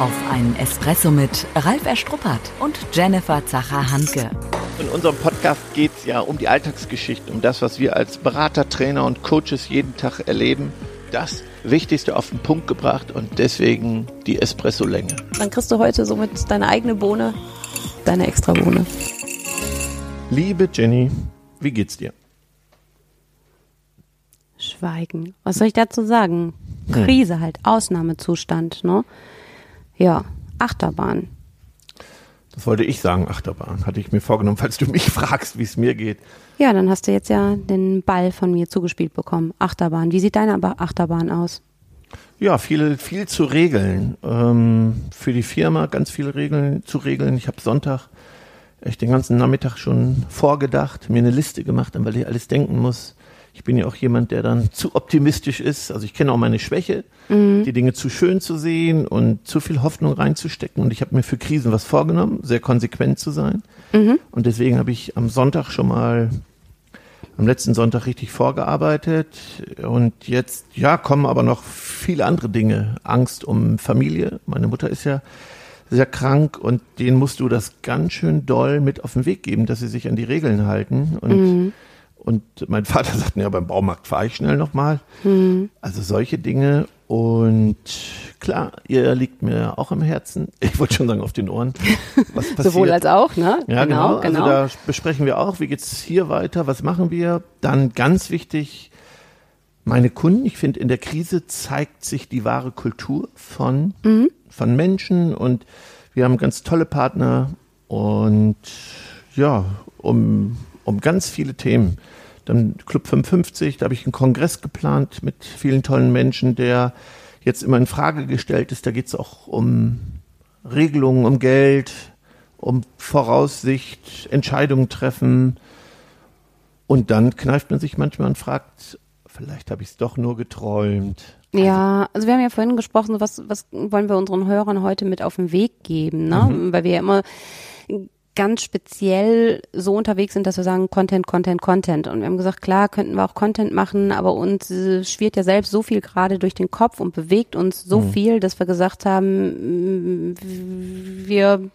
Auf einen Espresso mit Ralf Erstruppert und Jennifer Zacher-Hanke. In unserem Podcast geht es ja um die Alltagsgeschichte, um das, was wir als Berater, Trainer und Coaches jeden Tag erleben. Das Wichtigste auf den Punkt gebracht und deswegen die Espresso-Länge. Dann kriegst du heute somit deine eigene Bohne, deine extra Bohne. Liebe Jenny, wie geht's dir? Schweigen. Was soll ich dazu sagen? Krise halt, Ausnahmezustand, ne? Ja, Achterbahn. Das wollte ich sagen, Achterbahn. Hatte ich mir vorgenommen, falls du mich fragst, wie es mir geht. Ja, dann hast du jetzt ja den Ball von mir zugespielt bekommen. Achterbahn. Wie sieht deine Achterbahn aus? Ja, viel, viel zu regeln. Ähm, für die Firma ganz viele Regeln zu regeln. Ich habe Sonntag echt den ganzen Nachmittag schon vorgedacht, mir eine Liste gemacht, an weil ich alles denken muss. Ich bin ja auch jemand, der dann zu optimistisch ist. Also ich kenne auch meine Schwäche, mhm. die Dinge zu schön zu sehen und zu viel Hoffnung reinzustecken. Und ich habe mir für Krisen was vorgenommen, sehr konsequent zu sein. Mhm. Und deswegen habe ich am Sonntag schon mal, am letzten Sonntag richtig vorgearbeitet. Und jetzt, ja, kommen aber noch viele andere Dinge. Angst um Familie. Meine Mutter ist ja sehr krank und denen musst du das ganz schön doll mit auf den Weg geben, dass sie sich an die Regeln halten. Und mhm und mein Vater sagt, ja, beim Baumarkt fahre ich schnell nochmal. Mhm. Also solche Dinge. Und klar, ihr liegt mir auch am Herzen. Ich wollte schon sagen, auf den Ohren. Was passiert? Sowohl als auch, ne? Ja, genau. genau. Also genau. da besprechen wir auch, wie geht's hier weiter, was machen wir. Dann ganz wichtig, meine Kunden. Ich finde, in der Krise zeigt sich die wahre Kultur von, mhm. von Menschen und wir haben ganz tolle Partner und ja, um um ganz viele Themen. Dann Club 55, da habe ich einen Kongress geplant mit vielen tollen Menschen, der jetzt immer in Frage gestellt ist. Da geht es auch um Regelungen, um Geld, um Voraussicht, Entscheidungen treffen. Und dann kneift man sich manchmal und fragt, vielleicht habe ich es doch nur geträumt. Ja, also wir haben ja vorhin gesprochen, was, was wollen wir unseren Hörern heute mit auf den Weg geben, ne? Mhm. Weil wir ja immer ganz speziell so unterwegs sind, dass wir sagen Content, Content, Content. Und wir haben gesagt, klar, könnten wir auch Content machen, aber uns äh, schwirrt ja selbst so viel gerade durch den Kopf und bewegt uns so mhm. viel, dass wir gesagt haben, wir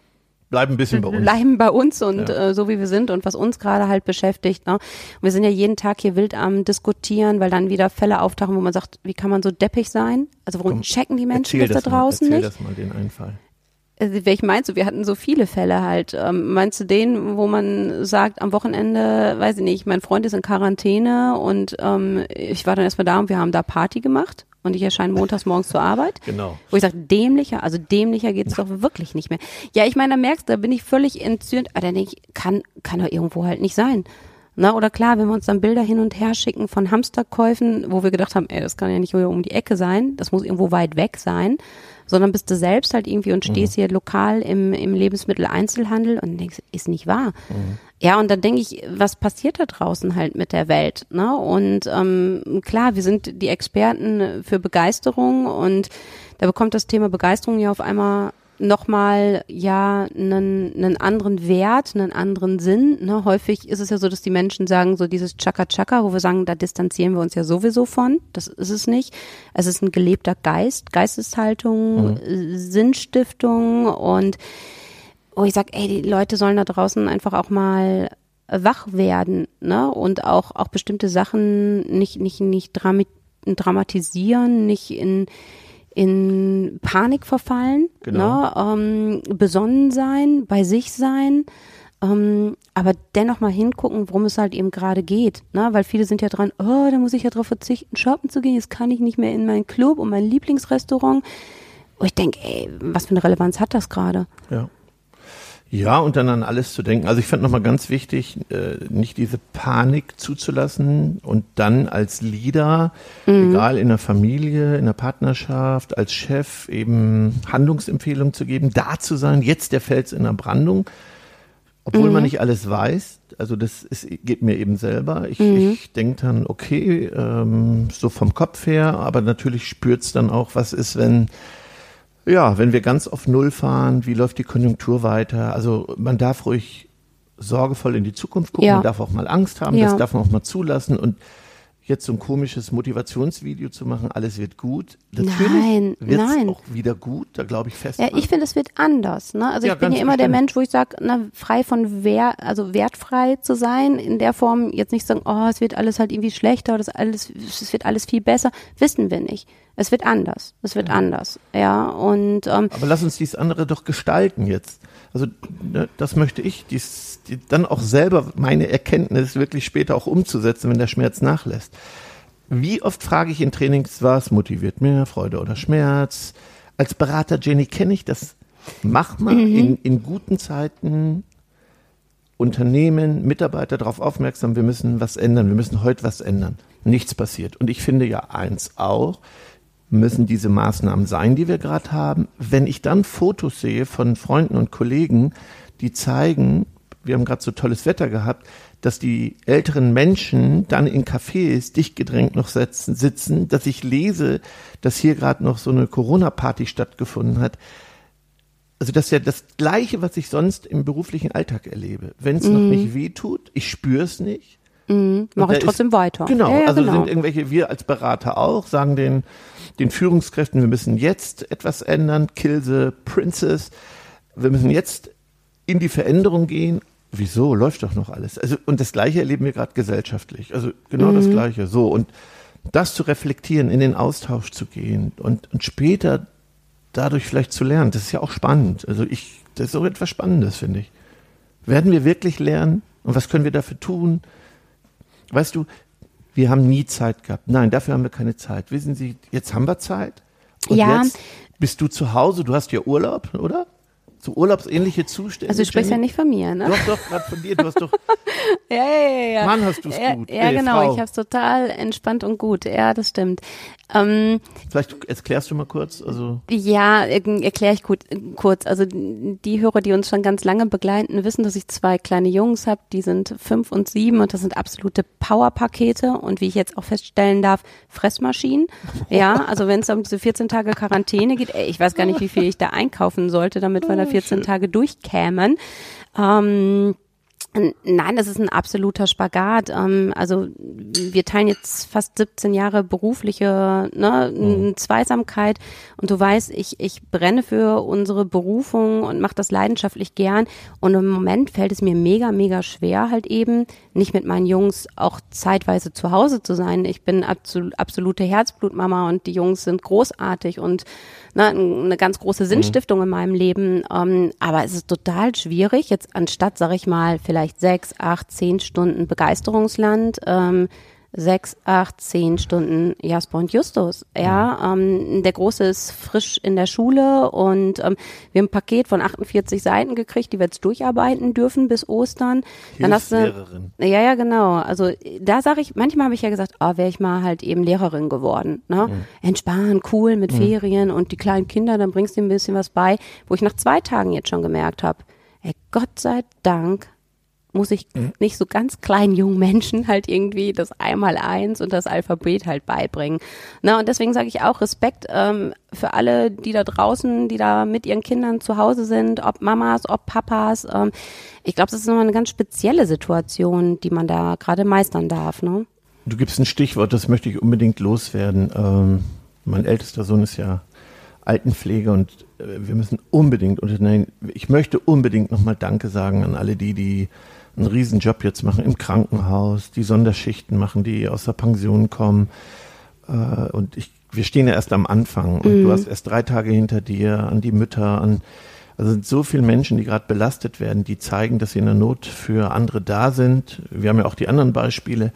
bleiben ein bisschen bei uns. Bleiben bei uns und ja. äh, so wie wir sind und was uns gerade halt beschäftigt. Ne? Und wir sind ja jeden Tag hier wild am diskutieren, weil dann wieder Fälle auftauchen, wo man sagt, wie kann man so deppig sein? Also warum Komm, checken die Menschen das, da draußen mal, erzähl nicht? das mal den Einfall. Also, welch meinst du? Wir hatten so viele Fälle halt. Ähm, meinst du den, wo man sagt, am Wochenende, weiß ich nicht, mein Freund ist in Quarantäne und ähm, ich war dann erstmal da und wir haben da Party gemacht und ich erscheine montags morgens zur Arbeit. Genau. Wo ich sage, dämlicher, also dämlicher geht's doch wirklich nicht mehr. Ja, ich meine, da merkst du, da bin ich völlig entzündet, aber dann denke ich, kann, kann doch irgendwo halt nicht sein. Na, oder klar, wenn wir uns dann Bilder hin und her schicken von Hamsterkäufen, wo wir gedacht haben, ey, das kann ja nicht um die Ecke sein, das muss irgendwo weit weg sein sondern bist du selbst halt irgendwie und stehst mhm. hier lokal im, im Lebensmitteleinzelhandel und denkst, ist nicht wahr. Mhm. Ja, und dann denke ich, was passiert da draußen halt mit der Welt? Ne? Und ähm, klar, wir sind die Experten für Begeisterung und da bekommt das Thema Begeisterung ja auf einmal nochmal ja einen, einen anderen Wert, einen anderen Sinn. Ne? Häufig ist es ja so, dass die Menschen sagen, so dieses Chaka Chaka, wo wir sagen, da distanzieren wir uns ja sowieso von. Das ist es nicht. Es ist ein gelebter Geist, Geisteshaltung, mhm. Sinnstiftung und wo ich sage, ey, die Leute sollen da draußen einfach auch mal wach werden, ne? Und auch, auch bestimmte Sachen nicht, nicht, nicht dramatisieren, nicht in in Panik verfallen, genau. ne, ähm, besonnen sein, bei sich sein, ähm, aber dennoch mal hingucken, worum es halt eben gerade geht, ne, weil viele sind ja dran, oh, da muss ich ja drauf verzichten, shoppen zu gehen, jetzt kann ich nicht mehr in meinen Club und mein Lieblingsrestaurant. Und ich denke, ey, was für eine Relevanz hat das gerade? Ja. Ja, und dann an alles zu denken. Also ich fand nochmal ganz wichtig, äh, nicht diese Panik zuzulassen und dann als Leader, mhm. egal in der Familie, in der Partnerschaft, als Chef eben Handlungsempfehlungen zu geben, da zu sein, jetzt der Fels in der Brandung, obwohl mhm. man nicht alles weiß. Also das ist, geht mir eben selber. Ich, mhm. ich denke dann, okay, ähm, so vom Kopf her, aber natürlich spürt's dann auch, was ist, wenn ja, wenn wir ganz auf Null fahren, wie läuft die Konjunktur weiter? Also man darf ruhig sorgevoll in die Zukunft gucken, ja. man darf auch mal Angst haben, ja. das darf man auch mal zulassen und jetzt so ein komisches Motivationsvideo zu machen, alles wird gut. Nein, wird nein. auch wieder gut, da glaube ich fest. Ja, ich finde, es wird anders. Ne? Also Ja, ich bin ja immer der. Mensch, wo ich sage, frei von wer, also wertfrei zu sein, in der Form jetzt nicht sagen, oh, es wird alles halt irgendwie schlechter oder es, alles, es wird alles viel besser. Wissen wir nicht. Es wird anders. Es wird anders. Ja, und ähm, Aber lass uns dies andere doch gestalten jetzt. Also ne, das möchte ich, dies, die, dann auch selber meine Erkenntnis wirklich später auch umzusetzen, wenn der Schmerz nachlässt. Wie oft frage ich in Trainings, was motiviert mehr, Freude oder Schmerz? Als Berater Jenny kenne ich das. Mach mal in, in guten Zeiten Unternehmen, Mitarbeiter darauf aufmerksam, wir müssen was ändern, wir müssen heute was ändern. Nichts passiert. Und ich finde ja eins auch, müssen diese Maßnahmen sein, die wir gerade haben. Wenn ich dann Fotos sehe von Freunden und Kollegen, die zeigen, wir haben gerade so tolles Wetter gehabt, dass die älteren Menschen dann in Cafés dicht gedrängt noch sitzen, sitzen dass ich lese, dass hier gerade noch so eine Corona-Party stattgefunden hat. Also das ist ja das Gleiche, was ich sonst im beruflichen Alltag erlebe. Wenn es noch nicht weh tut, ich spüre es nicht, mache da ich ist- trotzdem weiter. Genau, ja, ja, also genau. sind irgendwelche, wir als Berater auch, sagen den, den Führungskräften, wir müssen jetzt etwas ändern, kill the princess, wir müssen jetzt in die Veränderung gehen. Wieso? Läuft doch noch alles. Also, und das Gleiche erleben wir gerade gesellschaftlich. Also genau Mhm. das Gleiche. So, und das zu reflektieren, in den Austausch zu gehen und, und später dadurch vielleicht zu lernen, das ist ja auch spannend. Also ich, das ist so etwas Spannendes, finde ich. Werden wir wirklich lernen? Und was können wir dafür tun? Weißt du, wir haben nie Zeit gehabt. Nein, dafür haben wir keine Zeit. Wissen Sie, jetzt haben wir Zeit. Und Ja. jetzt bist du zu Hause, du hast ja Urlaub, oder? So urlaubsähnliche Zustände. Also du sprichst ja Jenny? nicht von mir, ne? Doch, doch, gerade von dir. Du hast doch, Ja, ja, ja, ja. Mann, hast du's ja, gut. Ja, Nee, genau. Frau. Ich habe es total entspannt und gut. Ja, das stimmt. Ähm, vielleicht erklärst du mal kurz, also. Ja, erkläre ich gut, kurz. Also die Hörer, die uns schon ganz lange begleiten, wissen, dass ich zwei kleine Jungs habe, die sind fünf und sieben und das sind absolute Powerpakete und wie ich jetzt auch feststellen darf, Fressmaschinen. Ja, also wenn es um diese 14 Tage Quarantäne geht, ey, ich weiß gar nicht, wie viel ich da einkaufen sollte, damit wir da 14 Tage durchkämen. Ähm, Nein, das ist ein absoluter Spagat. Ähm, also wir teilen jetzt fast 17 Jahre berufliche ne, n- Zweisamkeit und du weißt, ich, ich brenne für unsere Berufung und mache das leidenschaftlich gern und im Moment fällt es mir mega, mega schwer halt eben, nicht mit meinen Jungs auch zeitweise zu Hause zu sein. Ich bin absol absolute Herzblutmama und die Jungs sind großartig und ne, eine ganz große Sinnstiftung in meinem Leben. Ähm, aber es ist total schwierig, jetzt anstatt, sag ich mal, vielleicht sechs, acht, zehn Stunden Begeisterungsland, ähm, sechs, acht, zehn Stunden Jasper und Justus. Ja, ähm, der Große ist frisch in der Schule und ähm, wir haben ein Paket von 48 Seiten gekriegt, die wir jetzt durcharbeiten dürfen bis Ostern. Dann hast du, ja, ja, genau. Also da sage ich, manchmal habe ich ja gesagt, oh, wäre ich mal halt eben Lehrerin geworden. Ne? Entspannen, cool mit Ferien und die kleinen Kinder, dann bringst du ein bisschen was bei, wo ich nach zwei Tagen jetzt schon gemerkt habe, ey, Gott sei Dank muss ich nicht so ganz kleinen jungen Menschen halt irgendwie das Einmaleins und das Alphabet halt beibringen. Na, und deswegen sage ich auch Respekt ähm, für alle, die da draußen, die da mit ihren Kindern zu Hause sind, ob Mamas, ob Papas. Ähm, ich glaube, das ist nochmal eine ganz spezielle Situation, die man da gerade meistern darf. Ne? Du gibst ein Stichwort, das möchte ich unbedingt loswerden. Ähm, mein ältester Sohn ist ja Altenpflege und äh, wir müssen unbedingt unternehmen. Ich möchte unbedingt nochmal Danke sagen an alle die, die einen Riesenjob jetzt machen im Krankenhaus, die Sonderschichten machen, die aus der Pension kommen. Äh, und ich, wir stehen ja erst am Anfang und du hast erst drei Tage hinter dir, an die Mütter, an also sind so viele Menschen, die gerade belastet werden, die zeigen, dass sie in der Not für andere da sind. Wir haben ja auch die anderen Beispiele.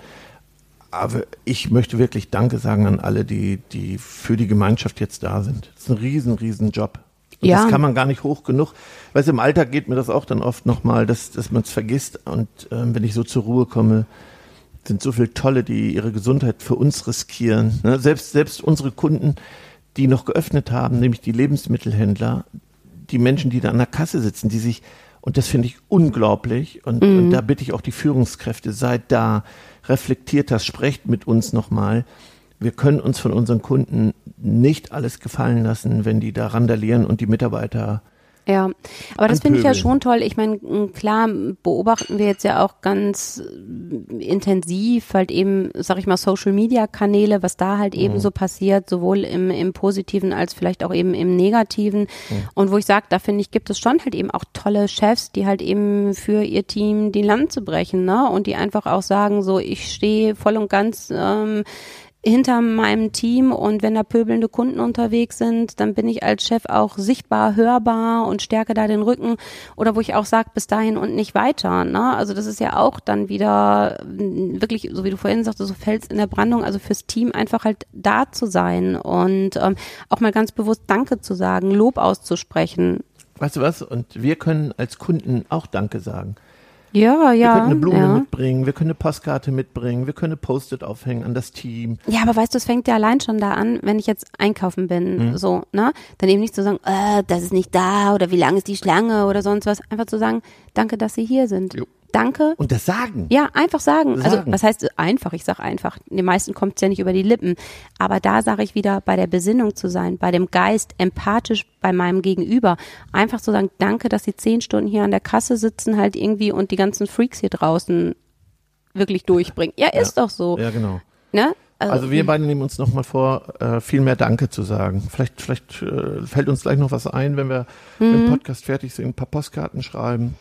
Aber ich möchte wirklich Danke sagen an alle, die, die für die Gemeinschaft jetzt da sind. Das ist ein riesen, riesen Job. Und Ja. das kann man gar nicht hoch genug. Weißt im Alltag geht mir das auch dann oft nochmal, dass, dass man es vergisst. Und ähm, wenn ich so zur Ruhe komme, sind so viele Tolle, die ihre Gesundheit für uns riskieren. Ne? Selbst, selbst unsere Kunden, die noch geöffnet haben, nämlich die Lebensmittelhändler, die Menschen, die da an der Kasse sitzen, die sich, und das finde ich unglaublich, und, und da bitte ich auch die Führungskräfte, seid da, reflektiert das, sprecht mit uns nochmal. Wir können uns von unseren Kunden nicht alles gefallen lassen, wenn die da randalieren und die Mitarbeiter Ja, aber das finde ich ja schon toll. Ich meine, klar beobachten wir jetzt ja auch ganz äh, intensiv halt eben, sag ich mal, Social Media Kanäle, was da halt eben so passiert, sowohl im, im Positiven als vielleicht auch eben im Negativen. Und wo ich sage, da finde ich, gibt es schon halt eben auch tolle Chefs, die halt eben für ihr Team die Lanze brechen, ne? Und die einfach auch sagen, so, ich stehe voll und ganz ähm, hinter meinem Team und wenn da pöbelnde Kunden unterwegs sind, dann bin ich als Chef auch sichtbar, hörbar und stärke da den Rücken oder wo ich auch sage, bis dahin und nicht weiter. Ne? Also das ist ja auch dann wieder mm, wirklich, so wie du vorhin sagtest, so Fels in der Brandung, also fürs Team einfach halt da zu sein und ähm, auch mal ganz bewusst Danke zu sagen, Lob auszusprechen. Weißt du was? Und wir können als Kunden auch Danke sagen. Ja, Wir ja. können eine Blume ja. mitbringen, wir können eine Postkarte mitbringen, wir können eine Post-it aufhängen an das Team. Ja, aber weißt du, es fängt ja allein schon da an, wenn ich jetzt einkaufen bin, Mhm. so, ne? Dann eben nicht zu sagen, äh, das ist nicht da oder wie lang ist die Schlange oder sonst was. Einfach zu sagen, danke, dass Sie hier sind. Jo. Danke. Und das sagen. Ja, einfach sagen. Also Sagen. was heißt einfach? Ich sag einfach. Den meisten kommt es ja nicht über die Lippen. Aber da sage ich wieder, bei der Besinnung zu sein, bei dem Geist, empathisch bei meinem Gegenüber. Einfach zu sagen, danke, dass Sie zehn Stunden hier an der Kasse sitzen halt irgendwie und die ganzen Freaks hier draußen wirklich durchbringen. Ja, ist doch so. Ja, genau. Ne? Also wir beide nehmen uns nochmal vor, äh, viel mehr Danke zu sagen. Vielleicht, vielleicht äh, fällt uns gleich noch was ein, wenn wir Mhm. im Podcast fertig sind, ein paar Postkarten schreiben.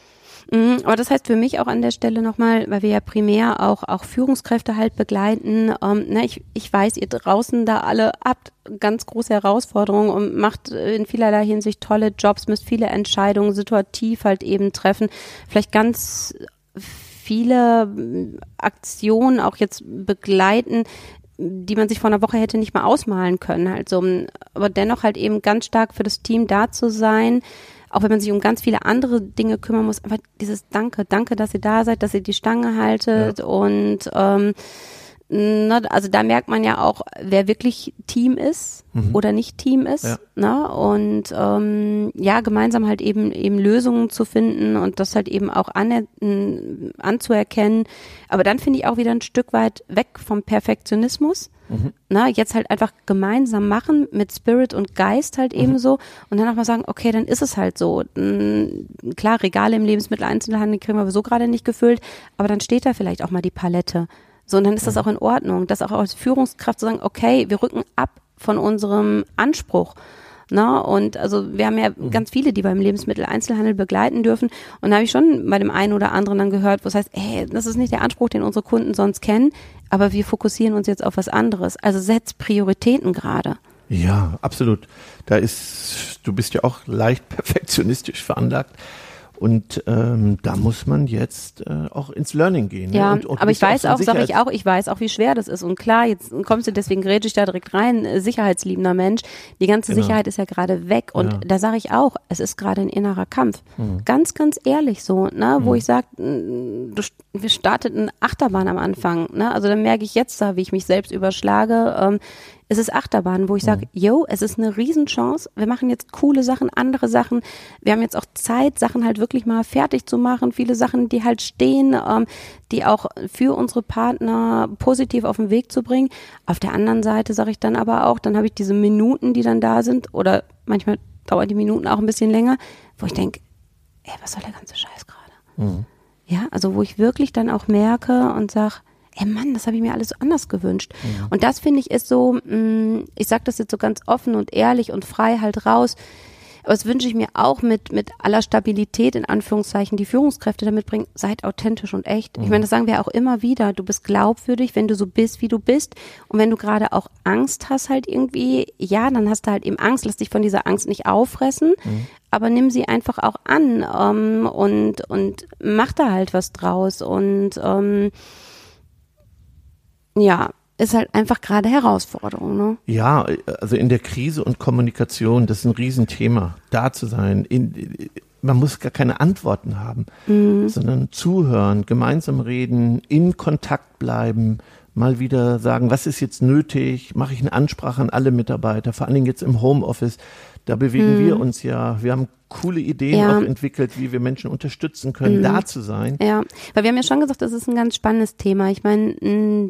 Mhm, Aber das heißt für mich auch an der Stelle nochmal, weil wir ja primär auch, auch Führungskräfte halt begleiten. Ähm, ne, ich, ich weiß, ihr draußen da alle habt ganz große Herausforderungen und macht in vielerlei Hinsicht tolle Jobs, müsst viele Entscheidungen situativ halt eben treffen. Vielleicht ganz viele mm, Aktionen auch jetzt begleiten, die man sich vor einer Woche hätte nicht mal ausmalen können. Halt so, aber dennoch halt eben ganz stark für das Team da zu sein, auch wenn man sich um ganz viele andere Dinge kümmern muss, einfach dieses Danke, danke, dass ihr da seid, dass ihr die Stange haltet und ähm, ne, also da merkt man ja auch, wer wirklich Team ist oder nicht Team ist. Ja. Ne? Und ähm, ja, gemeinsam halt eben eben Lösungen zu finden und das halt eben auch an, anzuerkennen. Aber dann finde ich auch wieder ein Stück weit weg vom Perfektionismus. Na, jetzt halt einfach gemeinsam machen mit Spirit und Geist halt ebenso und dann auch mal sagen, okay, dann ist es halt so. Klar, Regale im Lebensmitteleinzelhandel kriegen wir so gerade nicht gefüllt, aber dann steht da vielleicht auch mal die Palette. So, und dann ist das auch in Ordnung, das auch als Führungskraft zu sagen, okay, wir rücken ab von unserem Anspruch. Na, und also wir haben ja ganz viele, die beim Lebensmitteleinzelhandel begleiten dürfen. Und da habe ich schon bei dem einen oder anderen dann gehört, wo es heißt, ey, das ist nicht der Anspruch, den unsere Kunden sonst kennen, aber wir fokussieren uns jetzt auf was anderes. Also setz Prioritäten gerade. Ja, absolut. Da ist, du bist ja auch leicht perfektionistisch veranlagt. Und ähm, da muss man jetzt äh, auch ins Learning gehen. ne? Ja, und, und aber ich weiß auch, sag ich auch, ich weiß auch, wie schwer das ist. Und klar, jetzt kommst du, deswegen grätsch ich da direkt rein, äh, sicherheitsliebender Mensch. Die ganze Genau. Sicherheit ist ja gerade weg. Und Ja. da sage ich auch, es ist gerade ein innerer Kampf. Mhm. Ganz, ganz ehrlich so, ne, wo ich sage, wir starteten Achterbahn am Anfang. Ne? Also dann merke ich jetzt da, wie ich mich selbst überschlage. Ähm, es ist Achterbahn, wo ich sage, yo, es ist eine Riesenchance. Wir machen jetzt coole Sachen, andere Sachen. Wir haben jetzt auch Zeit, Sachen halt wirklich mal fertig zu machen. Viele Sachen, die halt stehen, ähm, die auch für unsere Partner positiv auf den Weg zu bringen. Auf der anderen Seite sage ich dann aber auch, dann habe ich diese Minuten, die dann da sind, oder manchmal dauern die Minuten auch ein bisschen länger, wo ich denke, ey, was soll der ganze Scheiß gerade? Ja, also wo ich wirklich dann auch merke und sag, ey Mann, das habe ich mir alles so anders gewünscht. Und das finde ich ist so, mh, ich sage das jetzt so ganz offen und ehrlich und frei halt raus. Aber das wünsche ich mir auch mit, mit aller Stabilität, in Anführungszeichen, die Führungskräfte damit bringen, seid authentisch und echt. Ich meine, das sagen wir auch immer wieder. Du bist glaubwürdig, wenn du so bist, wie du bist. Und wenn du gerade auch Angst hast halt irgendwie, ja, dann hast du halt eben Angst. Lass dich von dieser Angst nicht auffressen, aber nimm sie einfach auch an ähm, und, und mach da halt was draus. Und ähm, ja, ist halt einfach gerade Herausforderung, ne? Ja, also in der Krise und Kommunikation, das ist ein Riesenthema, da zu sein. In, man muss gar keine Antworten haben, sondern zuhören, gemeinsam reden, in Kontakt bleiben, mal wieder sagen, was ist jetzt nötig, mache ich eine Ansprache an alle Mitarbeiter, vor allen Dingen jetzt im Homeoffice, da bewegen wir uns ja, wir haben coole Ideen Ja. auch entwickelt, wie wir Menschen unterstützen können, Mhm. da zu sein. Ja, weil wir haben ja schon gesagt, das ist ein ganz spannendes Thema. Ich meine,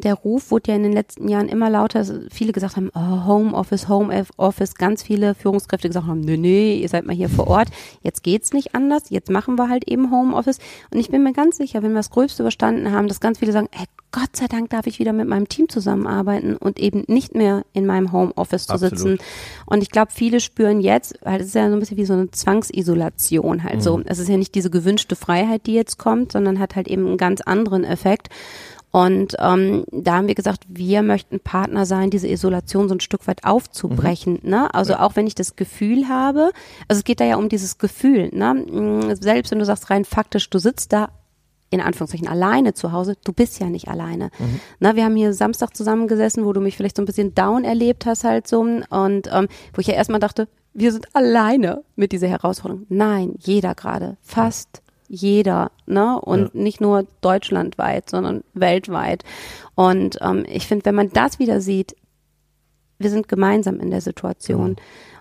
der Ruf wurde ja in den letzten Jahren immer lauter, viele gesagt haben, oh, Homeoffice, Homeoffice, ganz viele Führungskräfte gesagt haben, nee, nee, ihr seid mal hier vor Ort, jetzt geht's nicht anders, jetzt machen wir halt eben Homeoffice. Und ich bin mir ganz sicher, wenn wir das Gröbste überstanden haben, dass ganz viele sagen, ey, Gott sei Dank darf ich wieder mit meinem Team zusammenarbeiten und eben nicht mehr in meinem Homeoffice zu Absolut. sitzen. Und ich glaube, viele spüren jetzt, weil es ist ja so ein bisschen wie so eine Zwangsisolation halt so. Es ist ja nicht diese gewünschte Freiheit, die jetzt kommt, sondern hat halt eben einen ganz anderen Effekt. Und ähm, da haben wir gesagt, wir möchten Partner sein, diese Isolation so ein Stück weit aufzubrechen. Ne? Also auch wenn ich das Gefühl habe, also es geht da ja um dieses Gefühl. Ne? Mm, Selbst wenn du sagst rein faktisch, du sitzt da in Anführungszeichen alleine zu Hause, du bist ja nicht alleine. Na, wir haben hier Samstag zusammengesessen, wo du mich vielleicht so ein bisschen down erlebt hast halt so und ähm, wo ich ja erstmal dachte, wir sind alleine mit dieser Herausforderung. Nein, jeder gerade, fast jeder, ne? Und nicht nur deutschlandweit, sondern weltweit. Und ähm, ich finde, wenn man das wieder sieht, wir sind gemeinsam in der Situation.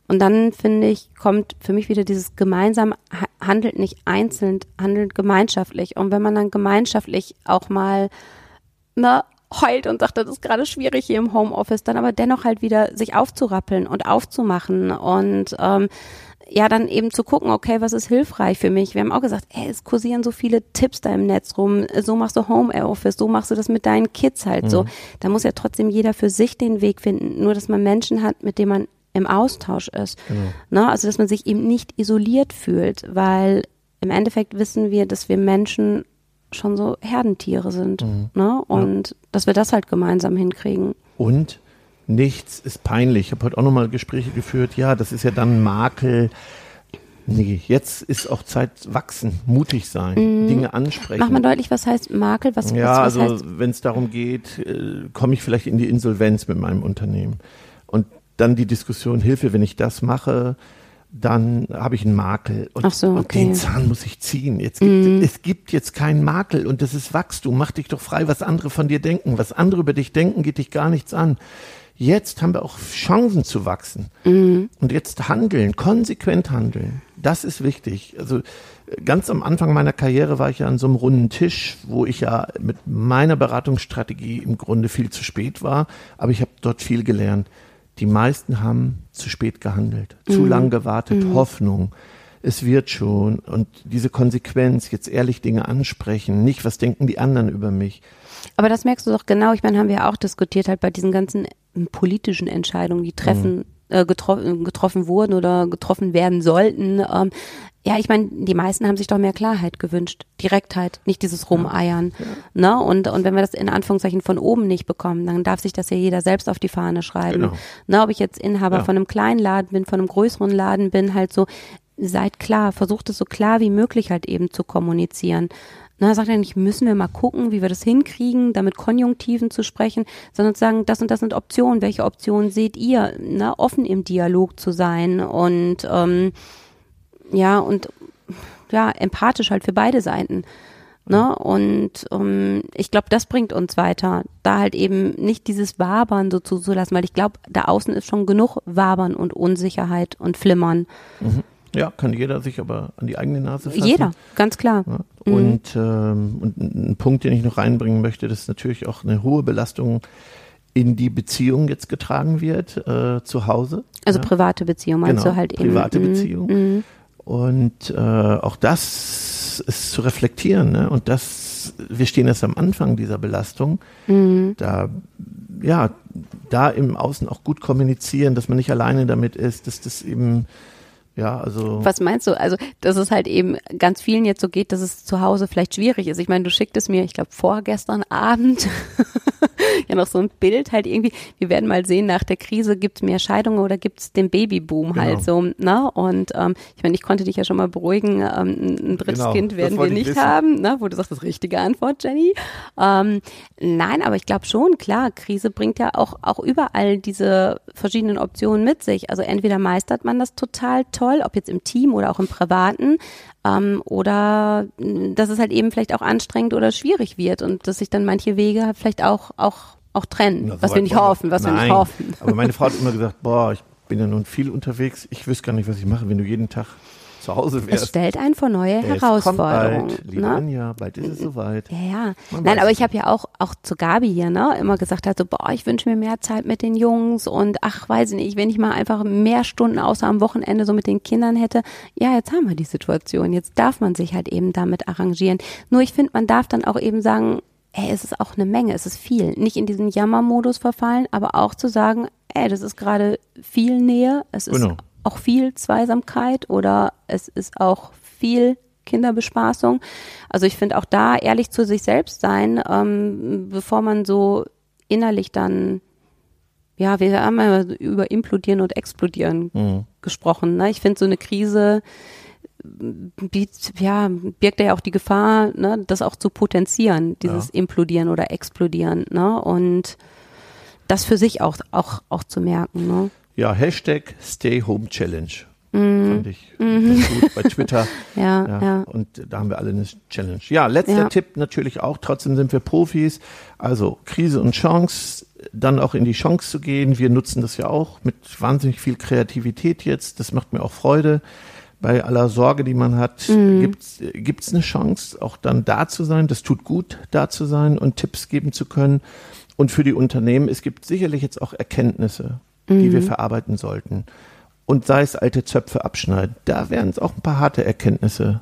Und dann finde ich, kommt für mich wieder dieses gemeinsam ha- handelt nicht einzeln, handelt gemeinschaftlich. Und wenn man dann gemeinschaftlich auch mal ne, heult und sagt, das ist gerade schwierig hier im Homeoffice, dann aber dennoch halt wieder sich aufzurappeln und aufzumachen und ähm, ja, dann eben zu gucken, okay, was ist hilfreich für mich? Wir haben auch gesagt, ey, es kursieren so viele Tipps da im Netz rum. So machst du Homeoffice, so machst du das mit deinen Kids halt so. Da muss ja trotzdem jeder für sich den Weg finden. Nur, dass man Menschen hat, mit denen man im Austausch ist. Ne? Also, dass man sich eben nicht isoliert fühlt, weil im Endeffekt wissen wir, dass wir Menschen schon so Herdentiere sind. Ne? Und dass wir das halt gemeinsam hinkriegen. Und nichts ist peinlich. Ich habe heute auch nochmal Gespräche geführt. Ja, das ist ja dann Makel. Nee, jetzt ist auch Zeit wachsen, mutig sein, Dinge ansprechen. Mach mal deutlich, was heißt Makel? Was, Ja, was, was also wenn es darum geht, äh, komme ich vielleicht in die Insolvenz mit meinem Unternehmen. Und dann die Diskussion, Hilfe, wenn ich das mache, dann habe ich einen Makel. Und, Ach so, und okay. Mhm. den Zahn muss ich ziehen. Jetzt gibt, Es gibt jetzt keinen Makel und das ist Wachstum. Mach dich doch frei, was andere von dir denken. Was andere über dich denken, geht dich gar nichts an. Jetzt haben wir auch Chancen zu wachsen. Mhm. Und jetzt handeln, konsequent handeln. Das ist wichtig. Also ganz am Anfang meiner Karriere war ich ja an so einem runden Tisch, wo ich ja mit meiner Beratungsstrategie im Grunde viel zu spät war. Aber ich habe dort viel gelernt. Die meisten haben zu spät gehandelt, zu lang gewartet, Hoffnung. Es wird schon. Und diese Konsequenz, jetzt ehrlich Dinge ansprechen, nicht, was denken die anderen über mich. Aber das merkst du doch genau. Ich meine, haben wir ja auch diskutiert halt bei diesen ganzen politischen Entscheidungen, die treffen, äh, getroffen, getroffen wurden oder getroffen werden sollten. Ähm, ja, ich meine, die meisten haben sich doch mehr Klarheit gewünscht, Direktheit, nicht dieses Rumeiern. Ne? Und, und wenn wir das in Anführungszeichen von oben nicht bekommen, dann darf sich das ja jeder selbst auf die Fahne schreiben. Genau. Ne, ob ich jetzt Inhaber Ja. von einem kleinen Laden bin, von einem größeren Laden bin, halt so, seid klar, versucht es so klar wie möglich halt eben zu kommunizieren. Na, sagt er nicht, müssen wir mal gucken, wie wir das hinkriegen, damit Konjunktiven zu sprechen, sondern zu sagen, das und das sind Optionen, welche Optionen seht ihr, na, offen im Dialog zu sein und ähm, ja, und ja, empathisch halt für beide Seiten. Ne? Und ähm, ich glaube, das bringt uns weiter, da halt eben nicht dieses Wabern so zuzulassen, weil ich glaube, da außen ist schon genug Wabern und Unsicherheit und Flimmern. Ja, kann jeder sich aber an die eigene Nase fassen. Jeder, ganz klar. Ja, und, ähm, und ein ein Punkt, den ich noch reinbringen möchte, dass natürlich auch eine hohe Belastung in die Beziehung jetzt getragen wird, äh, zu Hause. Also ja. private Beziehung meinst Genau, du halt eben. private Mhm, Beziehung. mhm. Und äh, auch das ist zu reflektieren. Ne? Und das, wir stehen erst am Anfang dieser Belastung. Mhm. Da, ja, da im Außen auch gut kommunizieren, dass man nicht alleine damit ist, dass das eben, ja, also. Was meinst du? Also, dass es halt eben ganz vielen jetzt so geht, dass es zu Hause vielleicht schwierig ist. Ich meine, du schicktest mir, ich glaube, vorgestern Abend ja noch so ein Bild halt irgendwie. Wir werden mal sehen, nach der Krise gibt's mehr Scheidungen oder gibt's den Babyboom halt so, ne? Und ähm, ich meine, ich konnte dich ja schon mal beruhigen, ähm, ein drittes Genau, Kind werden wir nicht wissen. haben, ne? Wo du sagst, das ist richtige Antwort, Jenny. Ähm, nein, aber ich glaube schon, klar, Krise bringt ja auch, auch überall diese verschiedenen Optionen mit sich. Also entweder meistert man das total toll, ob jetzt im Team oder auch im Privaten, ähm, oder mh, dass es halt eben vielleicht auch anstrengend oder schwierig wird und dass sich dann manche Wege halt vielleicht auch, auch, auch trennen. So was wir nicht hoffen, was wir Nein, nicht hoffen. Aber meine Frau hat immer gesagt, boah, ich bin ja nun viel unterwegs, ich wüsste gar nicht, was ich mache, wenn du jeden Tag zu Hause Es wärst. stellt einen vor neue Es kommt Herausforderungen. bald, liebe ne? Anja, bald ist es soweit. Ja, ja. Man Nein, aber es ich habe ja auch, auch zu Gabi hier, ne, immer gesagt hat, so, boah, ich wünsche mir mehr Zeit mit den Jungs und ach, weiß ich nicht, wenn ich mal einfach mehr Stunden außer am Wochenende so mit den Kindern hätte. Ja, jetzt haben wir die Situation. Jetzt darf man sich halt eben damit arrangieren. Nur ich finde, man darf dann auch eben sagen, ey, es ist auch eine Menge, es ist viel. Nicht in diesen Jammermodus verfallen, aber auch zu sagen, ey, das ist gerade viel Nähe, es ist Genau. auch viel Zweisamkeit oder es ist auch viel Kinderbespaßung. Also ich finde auch da ehrlich zu sich selbst sein, ähm, bevor man so innerlich dann, ja, wir haben ja über implodieren und explodieren Mhm. gesprochen. Ne? Ich finde so eine Krise biet, ja, birgt ja auch die Gefahr, ne, das auch zu potenzieren, dieses Implodieren oder Explodieren, ne? Und das für sich auch, auch, auch zu merken, ne? Ja, Hashtag Stay Home Challenge. Fand ich ganz gut bei Twitter. Ja, Ja, ja. Und da haben wir alle eine Challenge. Ja, letzter Ja. Tipp natürlich auch. Trotzdem sind wir Profis. Also Krise und Chance, dann auch in die Chance zu gehen. Wir nutzen das ja auch mit wahnsinnig viel Kreativität jetzt. Das macht mir auch Freude. Bei aller Sorge, die man hat, Mhm. gibt's gibt's eine Chance, auch dann da zu sein. Das tut gut, da zu sein und Tipps geben zu können. Und für die Unternehmen, es gibt sicherlich jetzt auch Erkenntnisse, die wir verarbeiten sollten. Und sei es alte Zöpfe abschneiden. Da werden es auch ein paar harte Erkenntnisse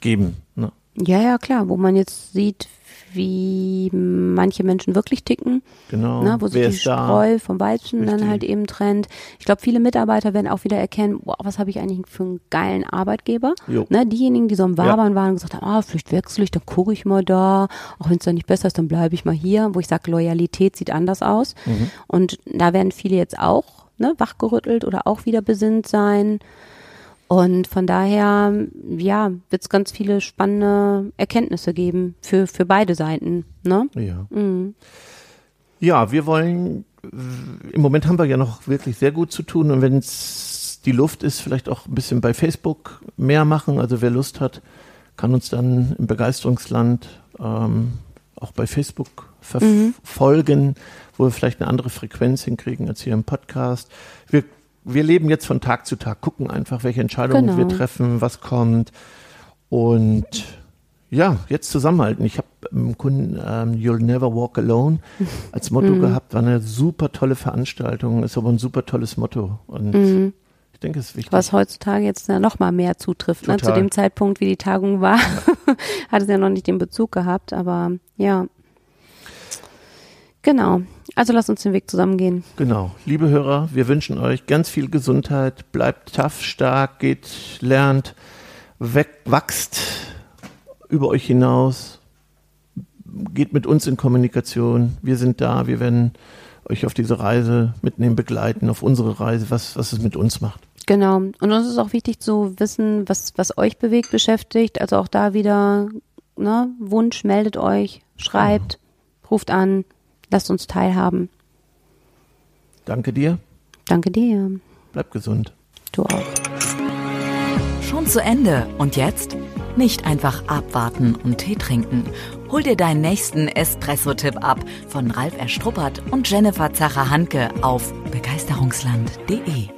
geben. Ne? Ja, ja, klar, wo man jetzt sieht, wie manche Menschen wirklich ticken, Genau. ne, wo sich die ist da? Spreu vom Weizen dann Richtig. halt eben trennt. Ich glaube, viele Mitarbeiter werden auch wieder erkennen, wow, was habe ich eigentlich für einen geilen Arbeitgeber. Jo. Ne, diejenigen, die so am Wabern waren und gesagt haben, ah, vielleicht wechsle ich, dann gucke ich mal da, auch wenn es dann nicht besser ist, dann bleibe ich mal hier, wo ich sage, Loyalität sieht anders aus. Mhm. Und da werden viele jetzt auch ne, wachgerüttelt oder auch wieder besinnt sein. Und von daher, ja, wird es ganz viele spannende Erkenntnisse geben für, für beide Seiten. Ne? Ja. Mhm. Ja, wir wollen, im Moment haben wir ja noch wirklich sehr gut zu tun und wenn es die Luft ist, vielleicht auch ein bisschen bei Facebook mehr machen. Also wer Lust hat, kann uns dann im Begeisterungsland ähm, auch bei Facebook verfolgen, wo wir vielleicht eine andere Frequenz hinkriegen als hier im Podcast. Wir, wir leben jetzt von Tag zu Tag, gucken einfach, welche Entscheidungen Genau. wir treffen, was kommt. Und ja, jetzt zusammenhalten. Ich habe im Kunden ähm, You'll Never Walk Alone als Motto Mhm. gehabt. War eine super tolle Veranstaltung, ist aber ein super tolles Motto. Und ich denke, es ist wichtig. Mhm. Was heutzutage jetzt ja noch mal mehr zutrifft. Ne? Zu dem Zeitpunkt, wie die Tagung war, hat es ja noch nicht den Bezug gehabt, aber ja. Genau. Also lass uns den Weg zusammengehen. Genau. Liebe Hörer, wir wünschen euch ganz viel Gesundheit. Bleibt tough, stark, geht, lernt, weg, wachst über euch hinaus. Geht mit uns in Kommunikation. Wir sind da. Wir werden euch auf diese Reise mitnehmen, begleiten, auf unsere Reise, was, was es mit uns macht. Genau. Und uns ist auch wichtig zu wissen, was, was euch bewegt, beschäftigt. Also auch da wieder, ne, Wunsch, meldet euch, schreibt, ruft an, lasst uns teilhaben. Danke dir. Danke dir. Bleib gesund. Du auch. Schon zu Ende. Und jetzt? Nicht einfach abwarten und Tee trinken. Hol dir deinen nächsten Espresso-Tipp ab von Ralf Erstruppert und Jennifer Zacher-Hanke auf begeisterungsland.de.